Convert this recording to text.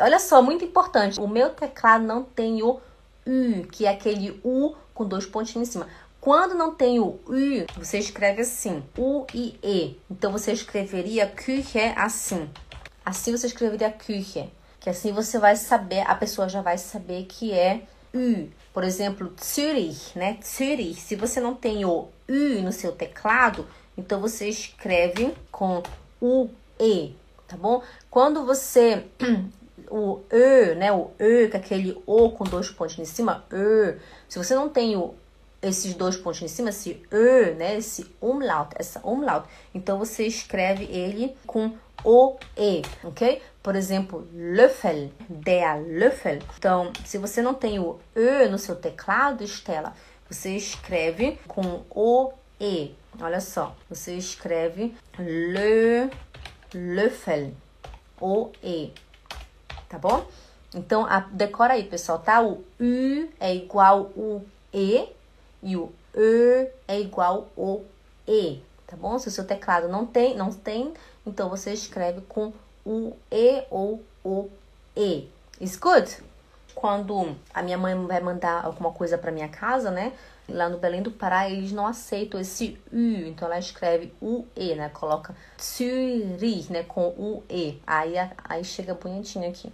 Olha só, muito importante. O meu teclado não tem o U, que é aquele U com dois pontinhos em cima. Quando não tem o U, você escreve assim, U e E. Então você escreveria Küche assim. Assim você escreveria Küche. Que assim você vai saber, a pessoa já vai saber que é U. Por exemplo, Zürich, né? Zürich. Se você não tem o U no seu teclado, então você escreve com U, E, tá bom? Quando você o E, né? O E, que é aquele O com dois pontos em cima, E. Se você não tem o, esses dois pontos em cima, esse E, né? Esse umlaut, essa umlaut, então você escreve ele com o E, ok? Por exemplo, Löffel, der Löffel. Então, se você não tem o E no seu teclado, Estela, você escreve com o E. Olha só, você escreve Le Löffel, o E tá bom? Então, a, decora aí, pessoal, tá? O U é igual o E e o E é igual o E, tá bom? Se o seu teclado não tem, não tem, então você escreve com o E ou o E. Is good? Quando a minha mãe vai mandar alguma coisa para minha casa, né? Lá no Belém do Pará, eles não aceitam esse U, então ela escreve U-E, né? Coloca Zürich, né? Com U-E. Aí, aí chega bonitinho aqui.